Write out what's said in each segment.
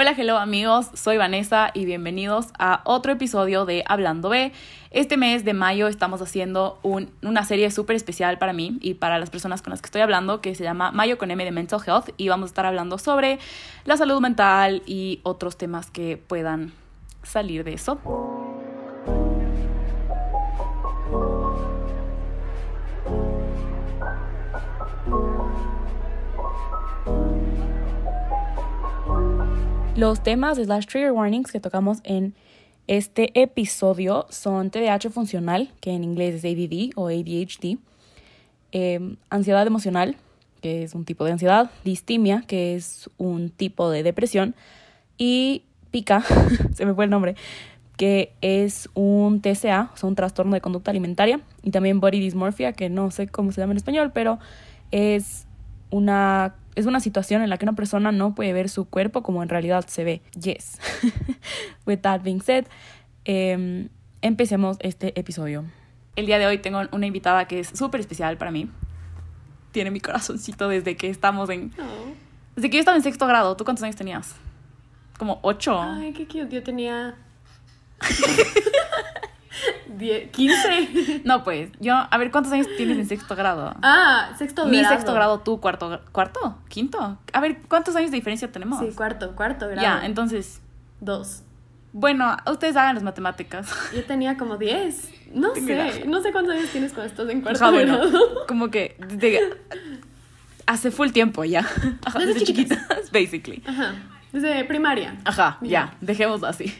Hola, hello amigos, soy Vanessa y bienvenidos a otro episodio de Hablando B. Este mes de mayo estamos haciendo una serie súper especial para mí y para las personas con las que estoy hablando que se llama Mayo con M de Mental Health y vamos a estar hablando sobre la salud mental y otros temas que puedan salir de eso. Los temas slash trigger warnings que tocamos en este episodio son TDAH funcional, que en inglés es ADD o ADHD, em, ansiedad emocional, que es un tipo de ansiedad, distimia, que es un tipo de depresión, y pica, se me fue el nombre, que es un TCA, o sea, un trastorno de conducta alimentaria, y también body dysmorphia, que no sé cómo se llama en español, pero es una es una situación en la que una persona no puede ver su cuerpo como en realidad se ve. Yes. With that being said, em, empecemos este episodio. El día de hoy tengo una invitada que es súper especial para mí. Tiene mi corazoncito desde que estamos en... Oh. Desde que yo estaba en sexto grado. ¿Tú cuántos años tenías? Como ocho. Ay, qué cute. Yo tenía... 15. No, pues, yo, a ver, ¿cuántos años tienes en sexto grado? Ah, sexto grado. Mi sexto grado, tú, cuarto, cuarto, quinto. A ver, ¿cuántos años de diferencia tenemos? Sí, cuarto, cuarto grado. Ya, entonces. Dos. Bueno, ustedes hagan las matemáticas. Yo tenía como 10. No sé, no sé cuántos años tienes cuando estás en cuarto grado. Como que hace full tiempo ya. desde, chiquitas, basically. Ajá. Desde primaria. Ajá, ya, dejémoslo así.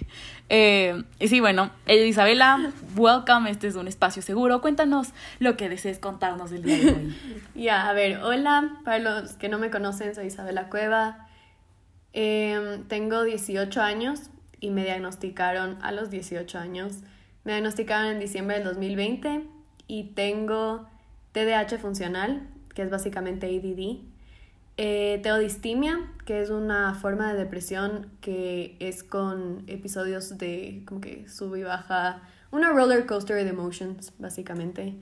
Eh, y sí, bueno, Isabela, welcome, este es un espacio seguro. Cuéntanos lo que desees contarnos del día de hoy. Ya, a ver, hola, para los que no me conocen, soy Isabela Cueva. Em, tengo 18 años y me diagnosticaron a los 18 años. Me diagnosticaron en diciembre del 2020 y tengo TDAH funcional, que es básicamente ADD. Eh, teodistimia, que es una forma de depresión que es con episodios de como que sube y baja, una roller coaster de emotions, básicamente.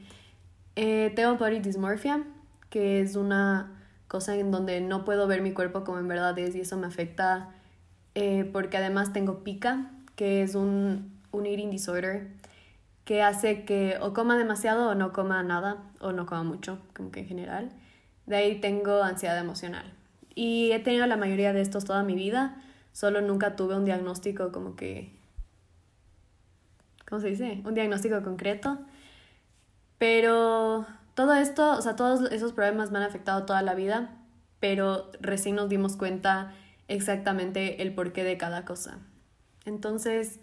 Eh, tengo dysmorphia, que es una cosa en donde no puedo ver mi cuerpo como en verdad es y eso me afecta eh, porque además tengo pica, que es un, un eating disorder que hace que o coma demasiado o no coma nada o no coma mucho, como que en general. De ahí tengo ansiedad emocional. Y he tenido la mayoría de estos toda mi vida, solo nunca tuve un diagnóstico como que... ¿Cómo se dice? Un diagnóstico concreto. Pero todo esto, o sea, todos esos problemas me han afectado toda la vida, pero recién nos dimos cuenta exactamente el porqué de cada cosa. Entonces,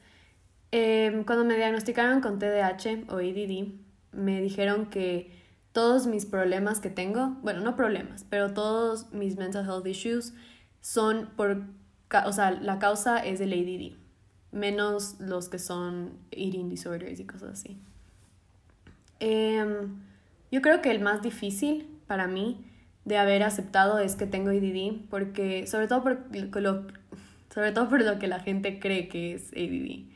em, cuando me diagnosticaron con TDAH o EDD, me dijeron que todos mis problemas que tengo, bueno, no problemas, pero todos mis mental health issues son por, o sea, la causa es el ADD, menos los que son eating disorders y cosas así. Em, yo creo que el más difícil para mí de haber aceptado es que tengo ADD, porque sobre todo por lo, sobre todo por lo que la gente cree que es ADD.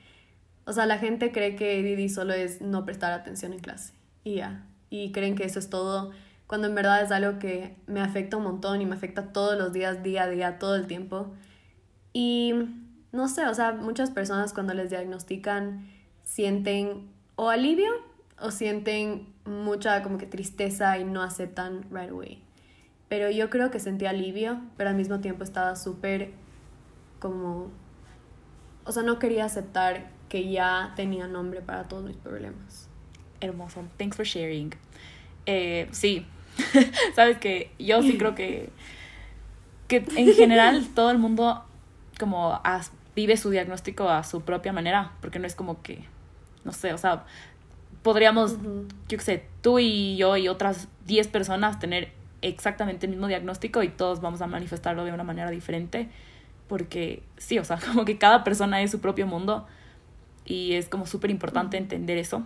O sea, la gente cree que ADD solo es no prestar atención en clase y ya y creen que eso es todo, cuando en verdad es algo que me afecta un montón y me afecta todos los días, día a día, todo el tiempo. Y no sé, o sea, muchas personas cuando les diagnostican sienten o alivio o sienten mucha como que tristeza y no aceptan right away. Pero yo creo que sentí alivio, pero al mismo tiempo estaba súper como... O sea, no quería aceptar que ya tenía nombre para todos mis problemas hermoso. Thanks for sharing. Eh, sí, sabes que yo sí creo que, que en general todo el mundo como vive su diagnóstico a su propia manera, porque no es como que, no sé, o sea, podríamos, yo qué sé, tú y yo y otras 10 personas tener exactamente el mismo diagnóstico y todos vamos a manifestarlo de una manera diferente, porque sí, o sea, como que cada persona es su propio mundo y es como súper importante entender eso.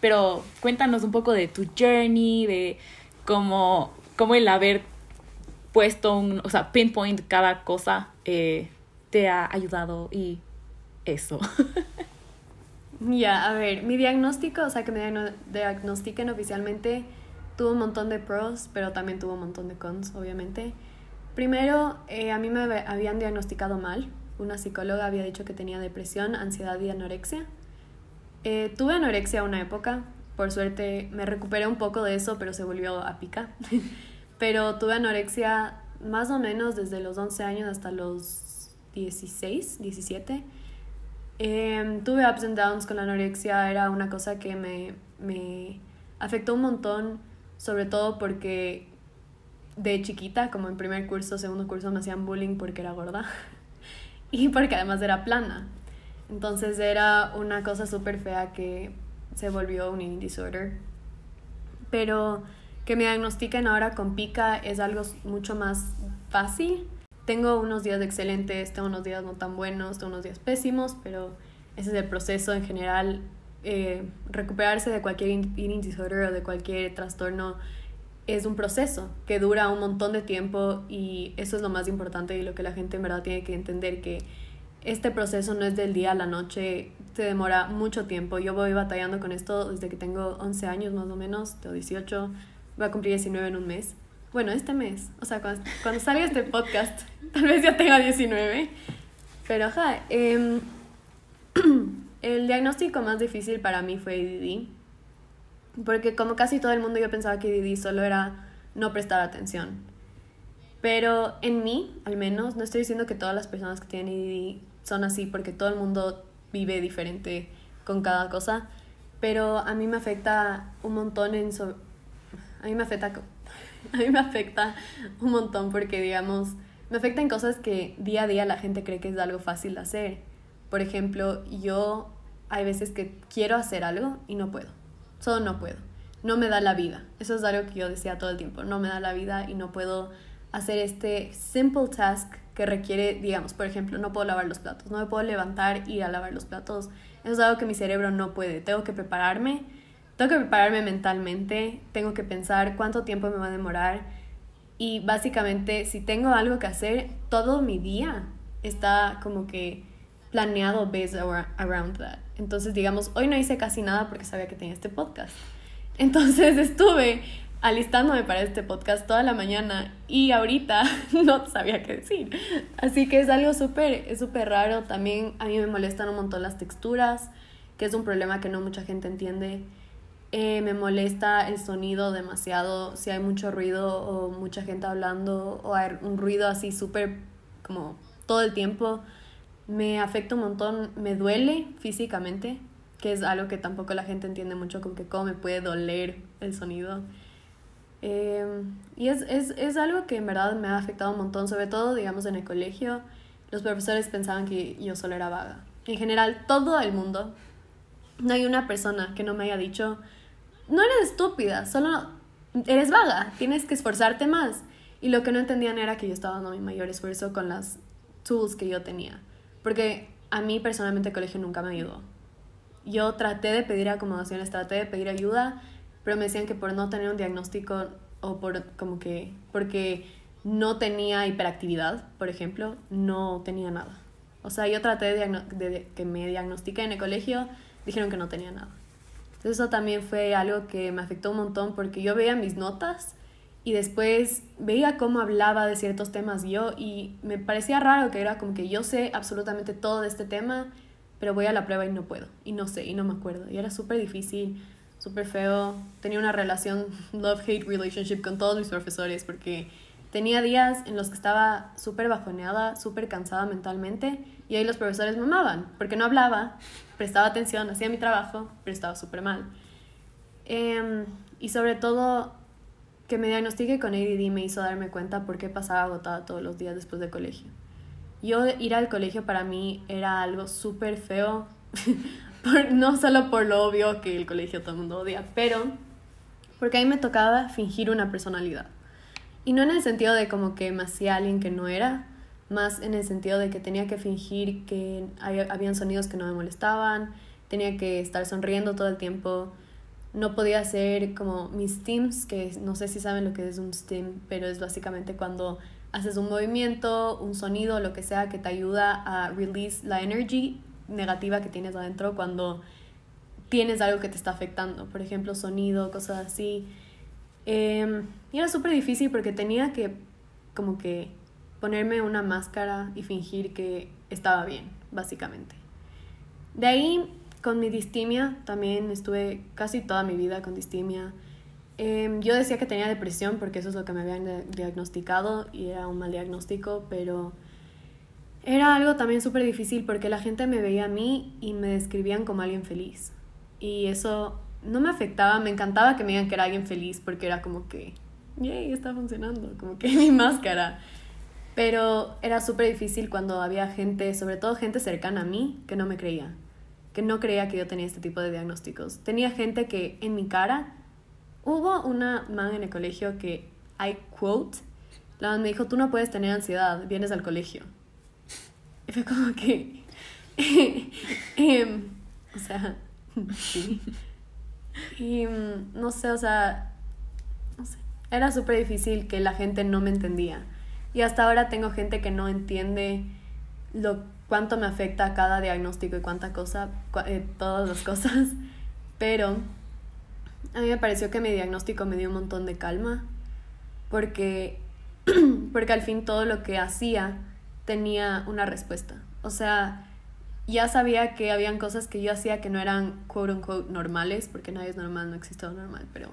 Pero cuéntanos un poco de tu journey, de cómo, cómo el haber puesto un, o sea, pinpoint cada cosa eh, te ha ayudado y eso. Ya, a ver, mi diagnóstico, o sea, que me diagnostiquen oficialmente, tuvo un montón de pros, pero también tuvo un montón de cons, obviamente. Primero, eh, a mí me habían diagnosticado mal, una psicóloga había dicho que tenía depresión, ansiedad y anorexia. Eh, tuve anorexia una época, por suerte me recuperé un poco de eso, pero se volvió a pica. pero tuve anorexia más o menos desde los 11 años hasta los 16, 17. Em, tuve ups and downs con la anorexia, era una cosa que me, me afectó un montón, sobre todo porque de chiquita, como en primer curso, segundo curso, me hacían bullying porque era gorda y porque además era plana. Entonces era una cosa súper fea que se volvió un eating disorder. Pero que me diagnostiquen ahora con pica es algo mucho más fácil. Tengo unos días excelentes, tengo unos días no tan buenos, tengo unos días pésimos, pero ese es el proceso en general. Eh, recuperarse de cualquier eating disorder o de cualquier trastorno es un proceso que dura un montón de tiempo y eso es lo más importante y lo que la gente en verdad tiene que entender que este proceso no es del día a la noche, te demora mucho tiempo. Yo voy batallando con esto desde que tengo 11 años más o menos, tengo 18, voy a cumplir 19 en un mes. Bueno, este mes, o sea, cuando, cuando salga este podcast, tal vez ya tenga 19. Pero, ajá, eh, el diagnóstico más difícil para mí fue ADD porque como casi todo el mundo yo pensaba que ADD solo era no prestar atención. Pero en mí, al menos, no estoy diciendo que todas las personas que tienen ADD son así porque todo el mundo vive diferente con cada cosa, pero a mí me afecta un montón en a mí me afecta a mí me afecta un montón porque digamos, me afecta en cosas que día a día la gente cree que es algo fácil de hacer. Por ejemplo, yo hay veces que quiero hacer algo y no puedo solo no puedo. No me da la vida. Eso es algo que yo decía todo el tiempo. No me da la vida y no puedo hacer este simple task que requiere, digamos, por ejemplo, no puedo lavar los platos, no me puedo levantar ir a lavar los platos. Eso es algo que mi cerebro no puede. Tengo que prepararme, tengo que prepararme mentalmente, tengo que pensar cuánto tiempo me va a demorar y básicamente si tengo algo que hacer, todo mi día está como que planeado based around that. Entonces, digamos, hoy no hice casi nada porque sabía que tenía este podcast. Entonces estuve alistándome para este podcast toda la mañana y ahorita no sabía qué decir. Así que es algo súper, súper raro. También a mí me molestan un montón las texturas, que es un problema que no mucha gente entiende. Eh, me molesta el sonido demasiado, si hay mucho ruido o mucha gente hablando o hay un ruido así súper como todo el tiempo me afecta un montón, me duele físicamente, que es algo que tampoco la gente entiende mucho, con que cómo me puede doler el sonido. Em, y es, es, es algo que en verdad me ha afectado un montón, sobre todo, digamos, en el colegio. Los profesores pensaban que yo solo era vaga. En general, todo el mundo. No hay una persona que no me haya dicho, no eres estúpida, solo eres vaga, tienes que esforzarte más. Y lo que no entendían era que yo estaba dando mi mayor esfuerzo con las tools que yo tenía. Porque a mí personalmente el colegio nunca me ayudó. Yo traté de pedir acomodaciones, traté de pedir ayuda, pero me decían que por no tener un diagnóstico o por como que porque no tenía hiperactividad, por ejemplo, no tenía nada. O sea, yo traté de, de que me diagnostiquen en el colegio, dijeron que no tenía nada. Entonces eso también fue algo que me afectó un montón porque yo veía mis notas y después veía cómo hablaba de ciertos temas yo y me parecía raro que era como que yo sé absolutamente todo de este tema, pero voy a la prueba y no puedo, y no sé, y no me acuerdo. Y era súper difícil, súper feo. Tenía una relación, love-hate relationship con todos mis profesores porque tenía días en los que estaba súper bajoneada, súper cansada mentalmente y ahí los profesores me amaban porque no hablaba, prestaba atención, hacía mi trabajo, pero estaba súper mal. Em, y sobre todo que me diagnostiqué con ADD me hizo darme cuenta por qué pasaba agotada todos los días después del colegio. Yo ir al colegio para mí era algo súper feo, no solo por lo obvio que el colegio todo el mundo odia, pero porque a mí me tocaba fingir una personalidad. Y no en el sentido de como que me hacía alguien que no era, más en el sentido de que tenía que fingir que habían sonidos que no me molestaban, tenía que estar sonriendo todo el tiempo, no podía hacer como mis steams, que no sé si saben lo que es un steam, pero es básicamente cuando haces un movimiento, un sonido, lo que sea, que te ayuda a release la energy negativa que tienes adentro cuando tienes algo que te está afectando, por ejemplo, sonido, cosas así. Em, y era súper difícil porque tenía que como que ponerme una máscara y fingir que estaba bien, básicamente. De ahí, con mi distimia, también estuve casi toda mi vida con distimia. Em, yo decía que tenía depresión porque eso es lo que me habían diagnosticado y era un mal diagnóstico, pero era algo también súper difícil porque la gente me veía a mí y me describían como alguien feliz. Y eso no me afectaba, me encantaba que me digan que era alguien feliz porque era como que, yay, está funcionando, como que mi máscara. Pero era súper difícil cuando había gente, sobre todo gente cercana a mí, que no me creía, que no creía que yo tenía este tipo de diagnósticos. Tenía gente que en mi cara, hubo una man en el colegio que, I quote, la me dijo, tú no puedes tener ansiedad, vienes al colegio. Y fue como que, em, o sea, sí. Y mm, no sé, o sea, no sé, era súper difícil que la gente no me entendía. Y hasta ahora tengo gente que no entiende lo cuánto me afecta cada diagnóstico y cuánta cosa, eh, todas las cosas. Pero a mí me pareció que mi diagnóstico me dio un montón de calma porque, porque al fin todo lo que hacía tenía una respuesta. O sea, ya sabía que habían cosas que yo hacía que no eran quote unquote normales, porque nadie es normal, no existe lo normal, pero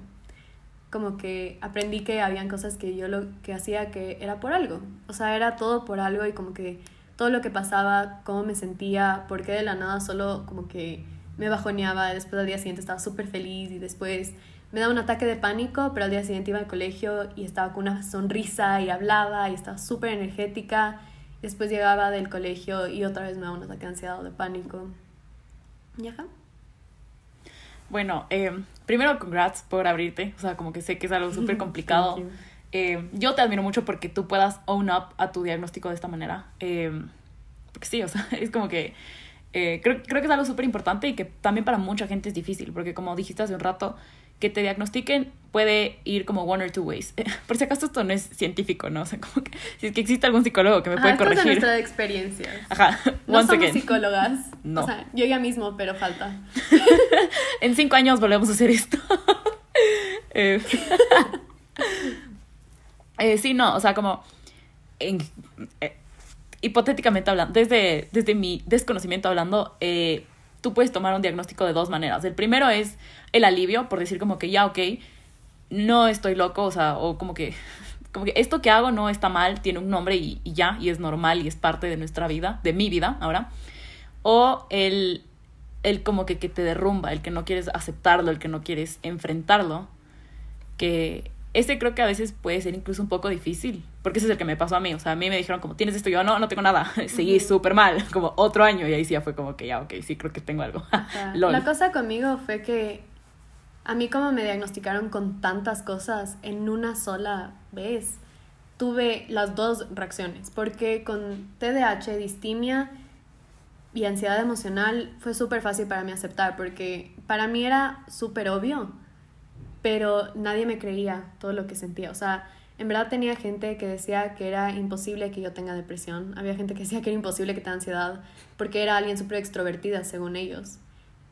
como que aprendí que habían cosas que yo lo que hacía que era por algo. O sea, era todo por algo y como que todo lo que pasaba, cómo me sentía, por qué de la nada solo como que me bajoneaba, después al día siguiente estaba súper feliz y después me daba un ataque de pánico, pero al día siguiente iba al colegio y estaba con una sonrisa y hablaba y estaba súper energética. Después llegaba del colegio y otra vez me daba un ataque de ansiedad o de pánico. ¿Y acá? Bueno, eh, primero congrats por abrirte, o sea, como que sé que es algo súper complicado. Eh, yo te admiro mucho porque tú puedas own up a tu diagnóstico de esta manera. Eh, porque sí, o sea, es como que creo, creo que es algo súper importante y que también para mucha gente es difícil, porque como dijiste hace un rato, que te diagnostiquen puede ir como one or two ways. Por si acaso esto no es científico, ¿no? O sea, como que si es que existe algún psicólogo que me puede corregir. Esto es nuestra experiencia. Ajá. No somos psicólogas. No. O sea, yo ya mismo, pero falta. en cinco años volvemos a hacer esto. Eh, eh, sí, no, o sea, como en, eh, hipotéticamente hablando, desde, desde mi desconocimiento hablando, eh, tú puedes tomar un diagnóstico de dos maneras. El primero es el alivio, por decir como que ya, ok, no estoy loco, o sea, o como que, como que esto que hago no está mal, tiene un nombre y, ya, y es normal y es parte de nuestra vida, de mi vida ahora. O el, el como que, que te derrumba, el que no quieres aceptarlo, el que no quieres enfrentarlo, que ese creo que a veces puede ser incluso un poco difícil, porque ese es el que me pasó a mí. O sea, a mí me dijeron como, ¿tienes esto? Yo, no, no tengo nada. Seguí súper mal, como otro año, y ahí sí ya fue como que ya, ok, sí, creo que tengo algo. La cosa conmigo fue que a mí como me diagnosticaron con tantas cosas en una sola vez, tuve las dos reacciones, porque con TDAH, distimia y ansiedad emocional fue súper fácil para mí aceptar, porque para mí era súper obvio pero nadie me creía todo lo que sentía. O sea, en verdad tenía gente que decía que era imposible que yo tenga depresión. Había gente que decía que era imposible que tenga ansiedad porque era alguien súper extrovertida, según ellos.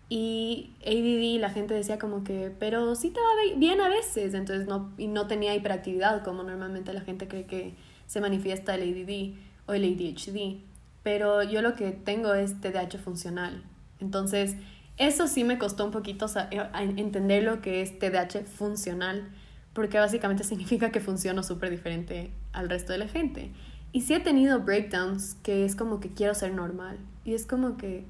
Y ADD, la gente decía como que, pero sí va bien a veces. Entonces, no, y no tenía hiperactividad, como normalmente la gente cree que se manifiesta el ADD o el ADHD. Pero yo lo que tengo es TDAH funcional. Entonces, eso sí me costó un poquito eh, entender lo que es TDAH funcional, porque básicamente significa que funciono súper diferente al resto de la gente. Y sí he tenido breakdowns que es como que quiero ser normal. Y es como que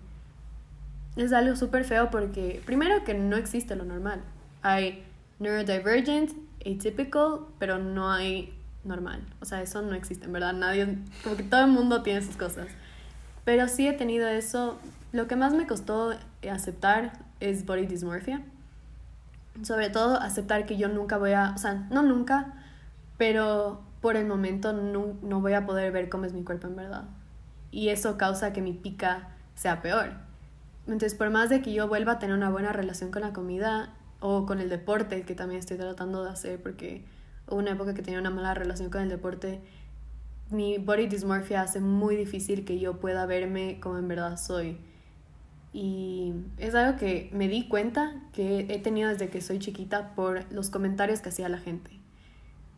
es algo súper feo porque primero que no existe lo normal. Hay neurodivergent, atypical, pero no hay normal. O sea, eso no existe, en verdad. Nadie, como que todo el mundo tiene sus cosas. Pero sí he tenido eso lo que más me costó aceptar es body dysmorphia. Sobre todo aceptar que yo nunca voy a, o sea, no nunca, pero por el momento no, no voy a poder ver cómo es mi cuerpo en verdad. Y eso causa que mi pica sea peor. Entonces, por más de que yo vuelva a tener una buena relación con la comida o con el deporte, que también estoy tratando de hacer porque hubo una época que tenía una mala relación con el deporte, mi body dysmorphia hace muy difícil que yo pueda verme como en verdad soy. Y es algo que me di cuenta que he tenido desde que soy chiquita por los comentarios que hacía la gente.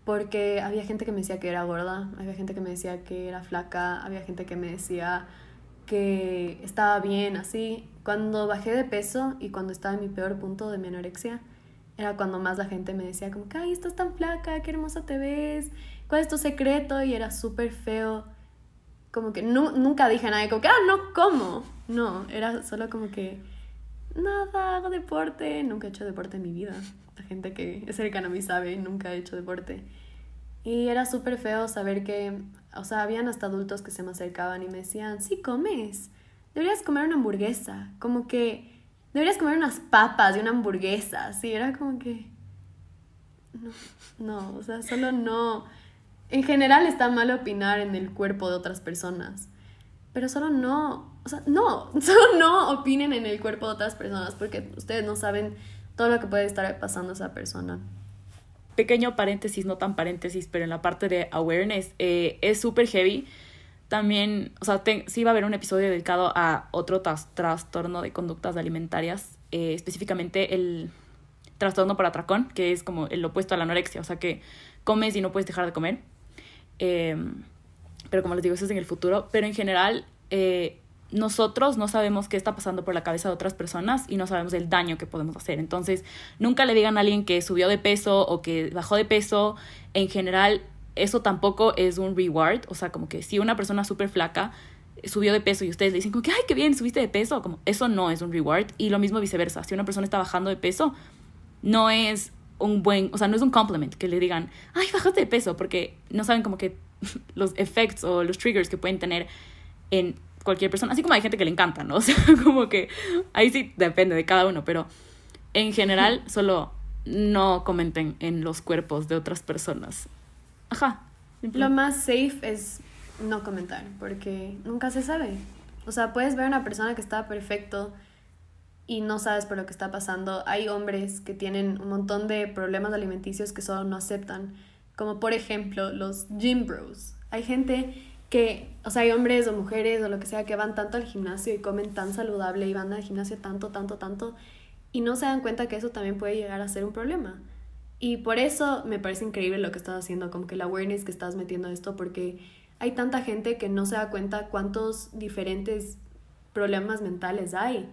porque había gente que me decía que era gorda, había gente que me decía que era flaca, había gente que me decía que estaba bien así. Cuando bajé de peso y cuando estaba en mi peor punto de mi anorexia, era cuando más la gente me decía como ay, estás tan flaca, qué hermosa te ves, ¿cuál es tu secreto? Y era súper feo. Como que nunca dije nada, como que, ah, no, ¿cómo? No, era solo como que, nada, hago deporte, nunca he hecho deporte en mi vida. La gente que es cercana a mí sabe, nunca he hecho deporte. Y era súper feo saber que, o sea, habían hasta adultos que se me acercaban y me decían, sí, comes, deberías comer una hamburguesa, como que deberías comer unas papas y una hamburguesa, sí, era como que, no, no, o sea, solo no. En general está mal opinar en el cuerpo de otras personas, pero solo no, o sea, no, solo no opinen en el cuerpo de otras personas porque ustedes no saben todo lo que puede estar pasando a esa persona pequeño paréntesis, no tan paréntesis, pero en la parte de awareness, eh, es súper heavy. También, o sea, sí va a haber un episodio dedicado a otro trastorno de conductas alimentarias, eh, específicamente el trastorno por atracón, que es como el opuesto a la anorexia, o sea que comes y no puedes dejar de comer. Em, pero como les digo, eso es en el futuro. Pero en general, eh, nosotros no sabemos qué está pasando por la cabeza de otras personas y no sabemos el daño que podemos hacer. Entonces, nunca le digan a alguien que subió de peso o que bajó de peso. En general, eso tampoco es un reward. O sea, como que si una persona súper flaca subió de peso y ustedes le dicen como que, ay, qué bien, subiste de peso, como eso no es un reward. Y lo mismo viceversa. Si una persona está bajando de peso, no es un buen, o sea, no es un compliment que le digan, ay, bajaste de peso, porque no saben como que los efectos o los triggers que pueden tener en cualquier persona, así como hay gente que le encanta, ¿no? O sea, como que ahí sí depende de cada uno, pero en general solo no comenten en los cuerpos de otras personas. Ajá. Lo más safe es no comentar, porque nunca se sabe. O sea, puedes ver a una persona que está perfecto y no sabes por lo que está pasando. Hay hombres que tienen un montón de problemas alimenticios que solo no aceptan, como por ejemplo los gym bros. Hay gente que, o sea, hay hombres o mujeres o lo que sea que van tanto al gimnasio y comen tan saludable y van al gimnasio tanto, tanto, tanto y no se dan cuenta que eso también puede llegar a ser un problema. Y por eso me parece increíble lo que estás haciendo, como que la awareness que estás metiendo esto, porque hay tanta gente que no se da cuenta cuántos diferentes problemas mentales hay.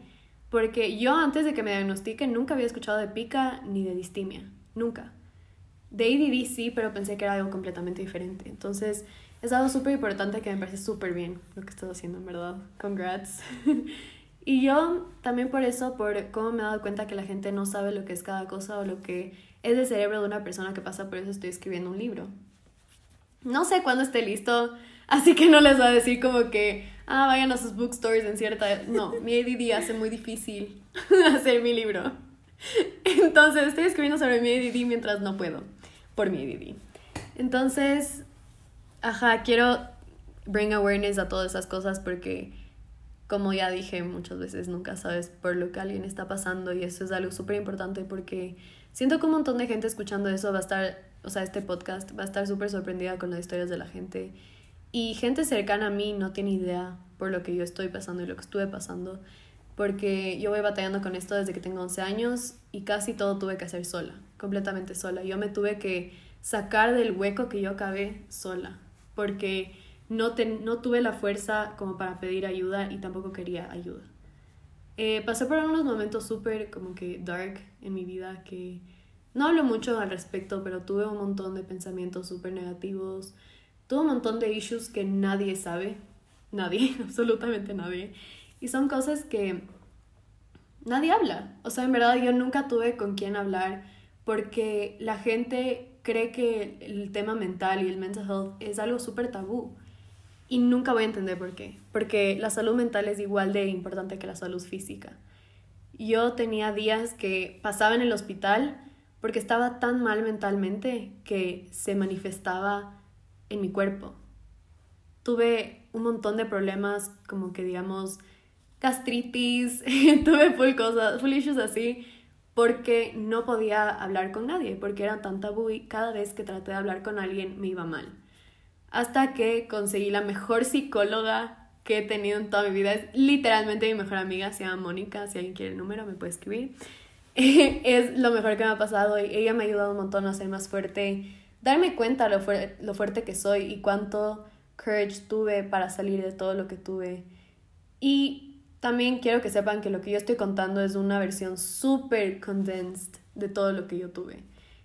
Porque yo antes de que me diagnostiquen nunca había escuchado de pica ni de distimia, nunca. De ADD sí, pero pensé que era algo completamente diferente. Entonces, es algo súper importante que me parece súper bien lo que estás haciendo, en verdad. Congrats. y yo también por eso, por cómo me he dado cuenta que la gente no sabe lo que es cada cosa o lo que es el cerebro de una persona que pasa por eso, estoy escribiendo un libro. No sé cuándo esté listo, así que no les voy a decir como que, ah, vayan a sus bookstores en cierta... No, mi ADD hace muy difícil hacer mi libro. Entonces estoy escribiendo sobre mi ADD mientras no puedo, por mi ADD. Entonces, Ajá, quiero bring awareness a todas esas cosas porque, como ya dije muchas veces, nunca sabes por lo que alguien está pasando y eso es algo súper importante porque siento que un montón de gente escuchando eso va a estar, o sea, este podcast va a estar súper sorprendida con las historias de la gente. Y gente cercana a mí no tiene idea por lo que yo estoy pasando y lo que estuve pasando. Porque yo voy batallando con esto desde que tengo 11 años y casi todo tuve que hacer sola, completamente sola. Yo me tuve que sacar del hueco que yo acabé sola porque no, no tuve la fuerza como para pedir ayuda y tampoco quería ayuda. Eh, pasé por unos momentos súper como que dark en mi vida que no hablo mucho al respecto, pero tuve un montón de pensamientos súper negativos, tuve un montón de issues que nadie sabe, nadie, absolutamente nadie, y son cosas que nadie habla. O sea, en verdad yo nunca tuve con quién hablar porque la gente cree que el tema mental y el mental health es algo súper tabú. Y nunca voy a entender por qué. Porque la salud mental es igual de importante que la salud física. Yo tenía días que pasaba en el hospital porque estaba tan mal mentalmente que se manifestaba en mi cuerpo. Tuve un montón de problemas como que digamos gastritis, tuve full cosas, full issues así porque no podía hablar con nadie, porque era tan tabú y cada vez que traté de hablar con alguien me iba mal. Hasta que conseguí la mejor psicóloga que he tenido en toda mi vida. Es literalmente mi mejor amiga, se llama Mónica, si alguien quiere el número me puede escribir. es lo mejor que me ha pasado y ella me ha ayudado un montón a ser más fuerte darme cuenta lo, lo fuerte que soy y cuánto courage tuve para salir de todo lo que tuve. Y también quiero que sepan que lo que yo estoy contando es una versión súper condensed de todo lo que yo tuve.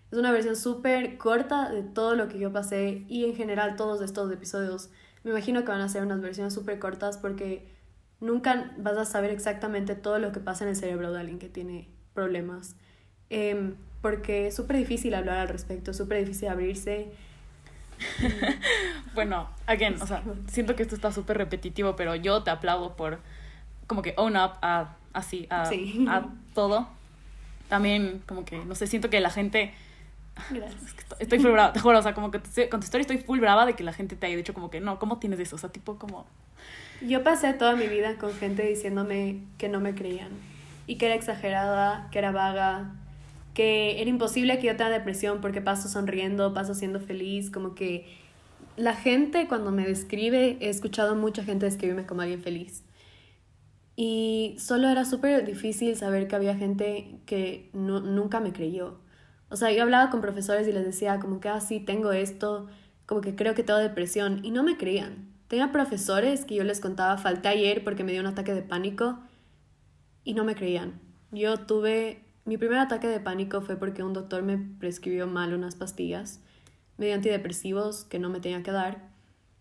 Es una versión súper corta de todo lo que yo pasé y en general todos estos episodios. Me imagino que van a ser unas versiones súper cortas porque nunca vas a saber exactamente todo lo que pasa en el cerebro de alguien que tiene problemas. Em, porque es súper difícil hablar al respecto, súper difícil abrirse. bueno, again, o sea, siento que esto está súper repetitivo, pero yo te aplaudo por como que own up a así, a, a todo. También como que, no sé, siento que la gente... Gracias. Estoy full brava, te juro, o sea, como que con tu historia estoy full brava de que la gente te haya dicho como que no, ¿cómo tienes eso? O sea, tipo como... Yo pasé toda mi vida con gente diciéndome que no me creían y que era exagerada, que era vaga, que era imposible que yo tenga depresión porque paso sonriendo, paso siendo feliz, como que la gente cuando me describe, he escuchado mucha gente describirme como alguien feliz. Y solo era súper difícil saber que había gente que no, nunca me creyó. O sea, yo hablaba con profesores y les decía como que, ah, sí, tengo esto, como que creo que tengo depresión, y no me creían. Tenía profesores que yo les contaba, falté ayer porque me dio un ataque de pánico, y no me creían. Yo tuve mi primer ataque de pánico fue porque un doctor me prescribió mal unas pastillas. Me dio antidepresivos que no me tenía que dar.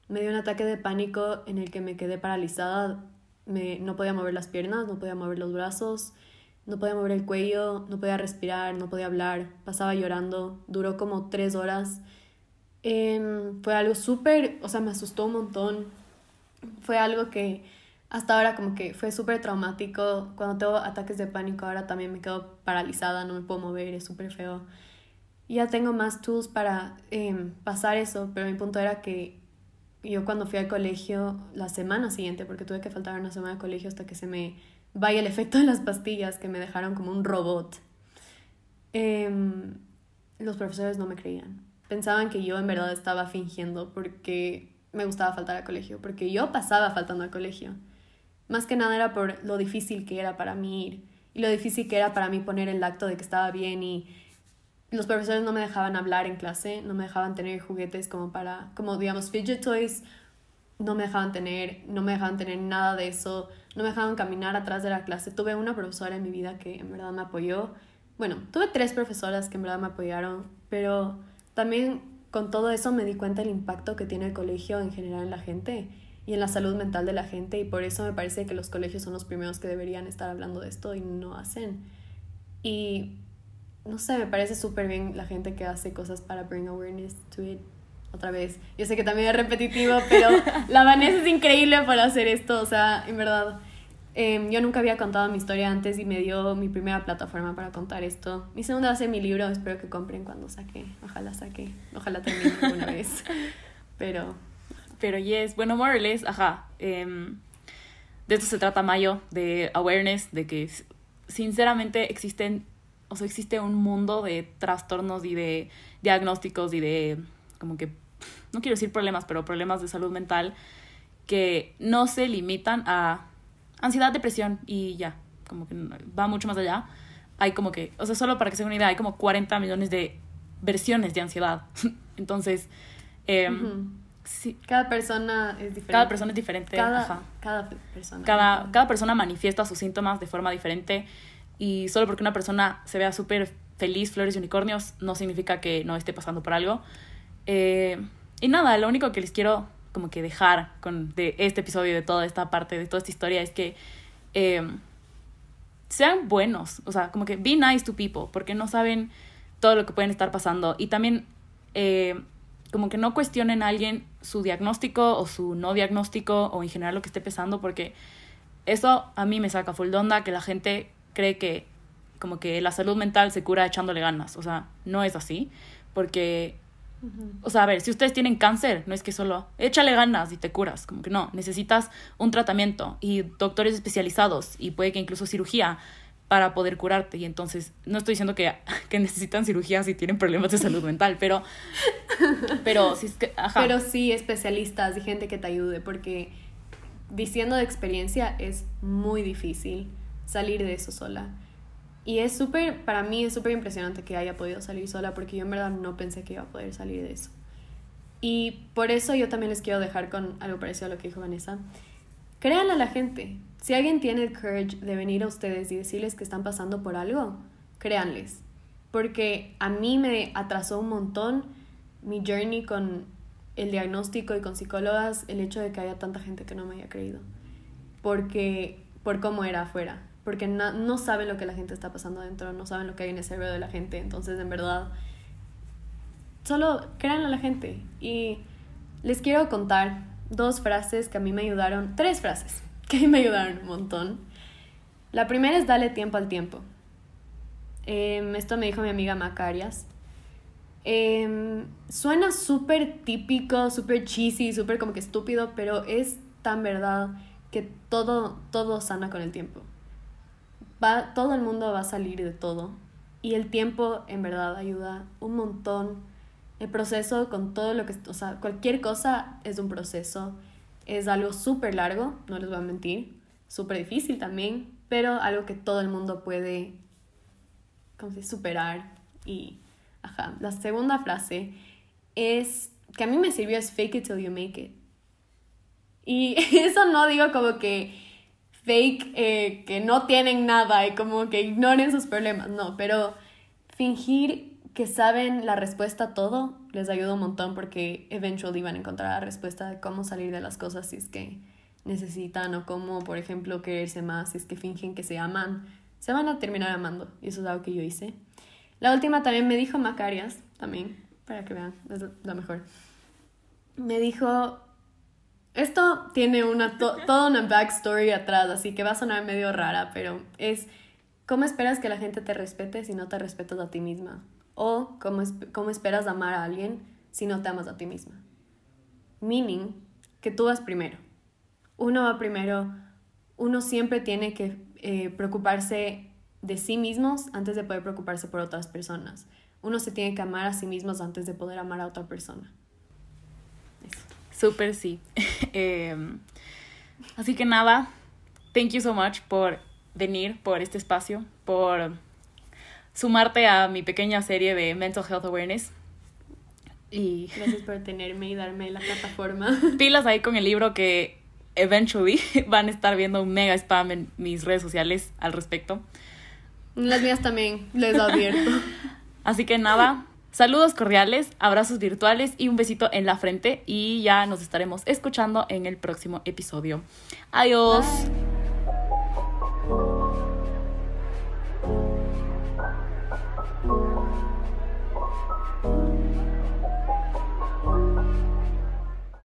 Me dio un ataque de pánico en el que me quedé paralizada. Me, no podía mover las piernas, no podía mover los brazos, no podía mover el cuello, no podía respirar, no podía hablar. Pasaba llorando. Duró como tres horas. Em, fue algo súper, o sea, me asustó un montón. Fue algo que hasta ahora como que fue súper traumático. Cuando tengo ataques de pánico ahora también me quedo paralizada, no me puedo mover, es súper feo. Ya tengo más tools para em, pasar eso, pero mi punto era que yo cuando fui al colegio la semana siguiente, porque tuve que faltar una semana de colegio hasta que se me vaya el efecto de las pastillas, que me dejaron como un robot, em, los profesores no me creían. Pensaban que yo en verdad estaba fingiendo porque me gustaba faltar al colegio, porque yo pasaba faltando al colegio. Más que nada era por lo difícil que era para mí ir y lo difícil que era para mí poner el acto de que estaba bien y los profesores no me dejaban hablar en clase, no me dejaban tener juguetes como para, como digamos, fidget toys, no me dejaban tener, no me dejaban tener nada de eso, no me dejaban caminar atrás de la clase. Tuve una profesora en mi vida que en verdad me apoyó. Bueno, tuve tres profesoras que en verdad me apoyaron, pero también con todo eso me di cuenta del impacto que tiene el colegio en general en la gente y en la salud mental de la gente y por eso me parece que los colegios son los primeros que deberían estar hablando de esto y no hacen. Y no sé, me parece súper bien la gente que hace cosas para bring awareness to it. Otra vez, yo sé que también es repetitivo, pero la Vanessa es increíble para hacer esto, o sea, en verdad. Em, yo nunca había contado mi historia antes y me dio mi primera plataforma para contar esto. Mi segunda va a ser mi libro, espero que compren cuando saque. Ojalá saque, ojalá termine alguna vez. Pero pero yes, bueno, more or less, ajá. Em, de esto se trata Mayo, de awareness, de que sinceramente existen, o sea, existe un mundo de trastornos y de diagnósticos y de, como que, no quiero decir problemas, pero problemas de salud mental que no se limitan a ansiedad, depresión y ya, como que va mucho más allá. Hay como que, o sea, solo para que se den una idea, hay como 40 millones de versiones de ansiedad. Entonces, eh, cada persona es diferente. Cada persona es diferente. Cada, cada persona. Cada, cada persona manifiesta sus síntomas de forma diferente y solo porque una persona se vea súper feliz, flores y unicornios, no significa que no esté pasando por algo. Eh, y nada, lo único que les quiero como que dejar con de este episodio, de toda esta parte, de toda esta historia, es que eh, sean buenos, o sea, como que be nice to people, porque no saben todo lo que pueden estar pasando. Y también eh, como que no cuestionen a alguien su diagnóstico o su no diagnóstico o en general lo que esté pesando porque eso a mí me saca full onda que la gente cree que como que la salud mental se cura echándole ganas, o sea, no es así, porque O sea, a ver, si ustedes tienen cáncer, no es que solo échale ganas y te curas, como que no, necesitas un tratamiento y doctores especializados y puede que incluso cirugía para poder curarte. Y entonces, no estoy diciendo que, que necesitan cirugía si tienen problemas de salud mental, pero, pero, sí, es que, sí especialistas y gente que te ayude, porque diciendo de experiencia es muy difícil salir de eso sola. Y es súper, para mí es súper impresionante que haya podido salir sola porque yo en verdad no pensé que iba a poder salir de eso. Y por eso yo también les quiero dejar con algo parecido a lo que dijo Vanessa. Créanle a la gente. Si alguien tiene el courage de venir a ustedes y decirles que están pasando por algo, créanles. Porque a mí me atrasó un montón mi journey con el diagnóstico y con psicólogas el hecho de que haya tanta gente que no me haya creído. Porque, por cómo era afuera. Porque no, no saben lo que la gente está pasando adentro, no saben lo que hay en el cerebro de la gente. Entonces, en verdad, solo créanle a la gente. Y les quiero contar dos frases que a mí me ayudaron, tres frases que me ayudaron un montón. La primera es dale tiempo al tiempo. Em, esto me dijo mi amiga Macarias. Em, suena súper típico, súper cheesy, súper como que estúpido, pero es tan verdad que todo, todo sana con el tiempo. Va, todo el mundo va a salir de todo. Y el tiempo en verdad ayuda un montón el proceso con todo lo que, o sea, cualquier cosa es un proceso, es algo súper largo, no les voy a mentir, súper difícil también, pero algo que todo el mundo puede, ¿cómo se superar y, ajá. La segunda frase es, que a mí me sirvió es fake it till you make it. Y eso no digo como que fake, eh, que no tienen nada y como que ignoren sus problemas, no, pero fingir que saben la respuesta a todo les ayuda un montón porque eventually van a encontrar la respuesta de cómo salir de las cosas si es que necesitan o cómo, por ejemplo, quererse más, si es que fingen que se aman, se van a terminar amando. Y eso es algo que yo hice. La última también me dijo Macarias, también, para que vean, es lo mejor. Me dijo, esto tiene una toda una backstory atrás, así que va a sonar medio rara, pero es, ¿cómo esperas que la gente te respete si no te respetas a ti misma? O cómo, cómo esperas amar a alguien si no te amas a ti misma. Meaning que tú vas primero. Uno va primero, uno siempre tiene que eh, preocuparse de sí mismos antes de poder preocuparse por otras personas. Uno se tiene que amar a sí mismos antes de poder amar a otra persona. Súper sí. Em, así que nada, thank you so much por venir, por este espacio, por sumarte a mi pequeña serie de Mental Health Awareness. Y gracias por tenerme y darme la plataforma. Pilas ahí con el libro que eventually van a estar viendo un mega spam en mis redes sociales al respecto. Las mías también, les advierto. Así que nada, saludos cordiales, abrazos virtuales y un besito en la frente y ya nos estaremos escuchando en el próximo episodio. Adiós.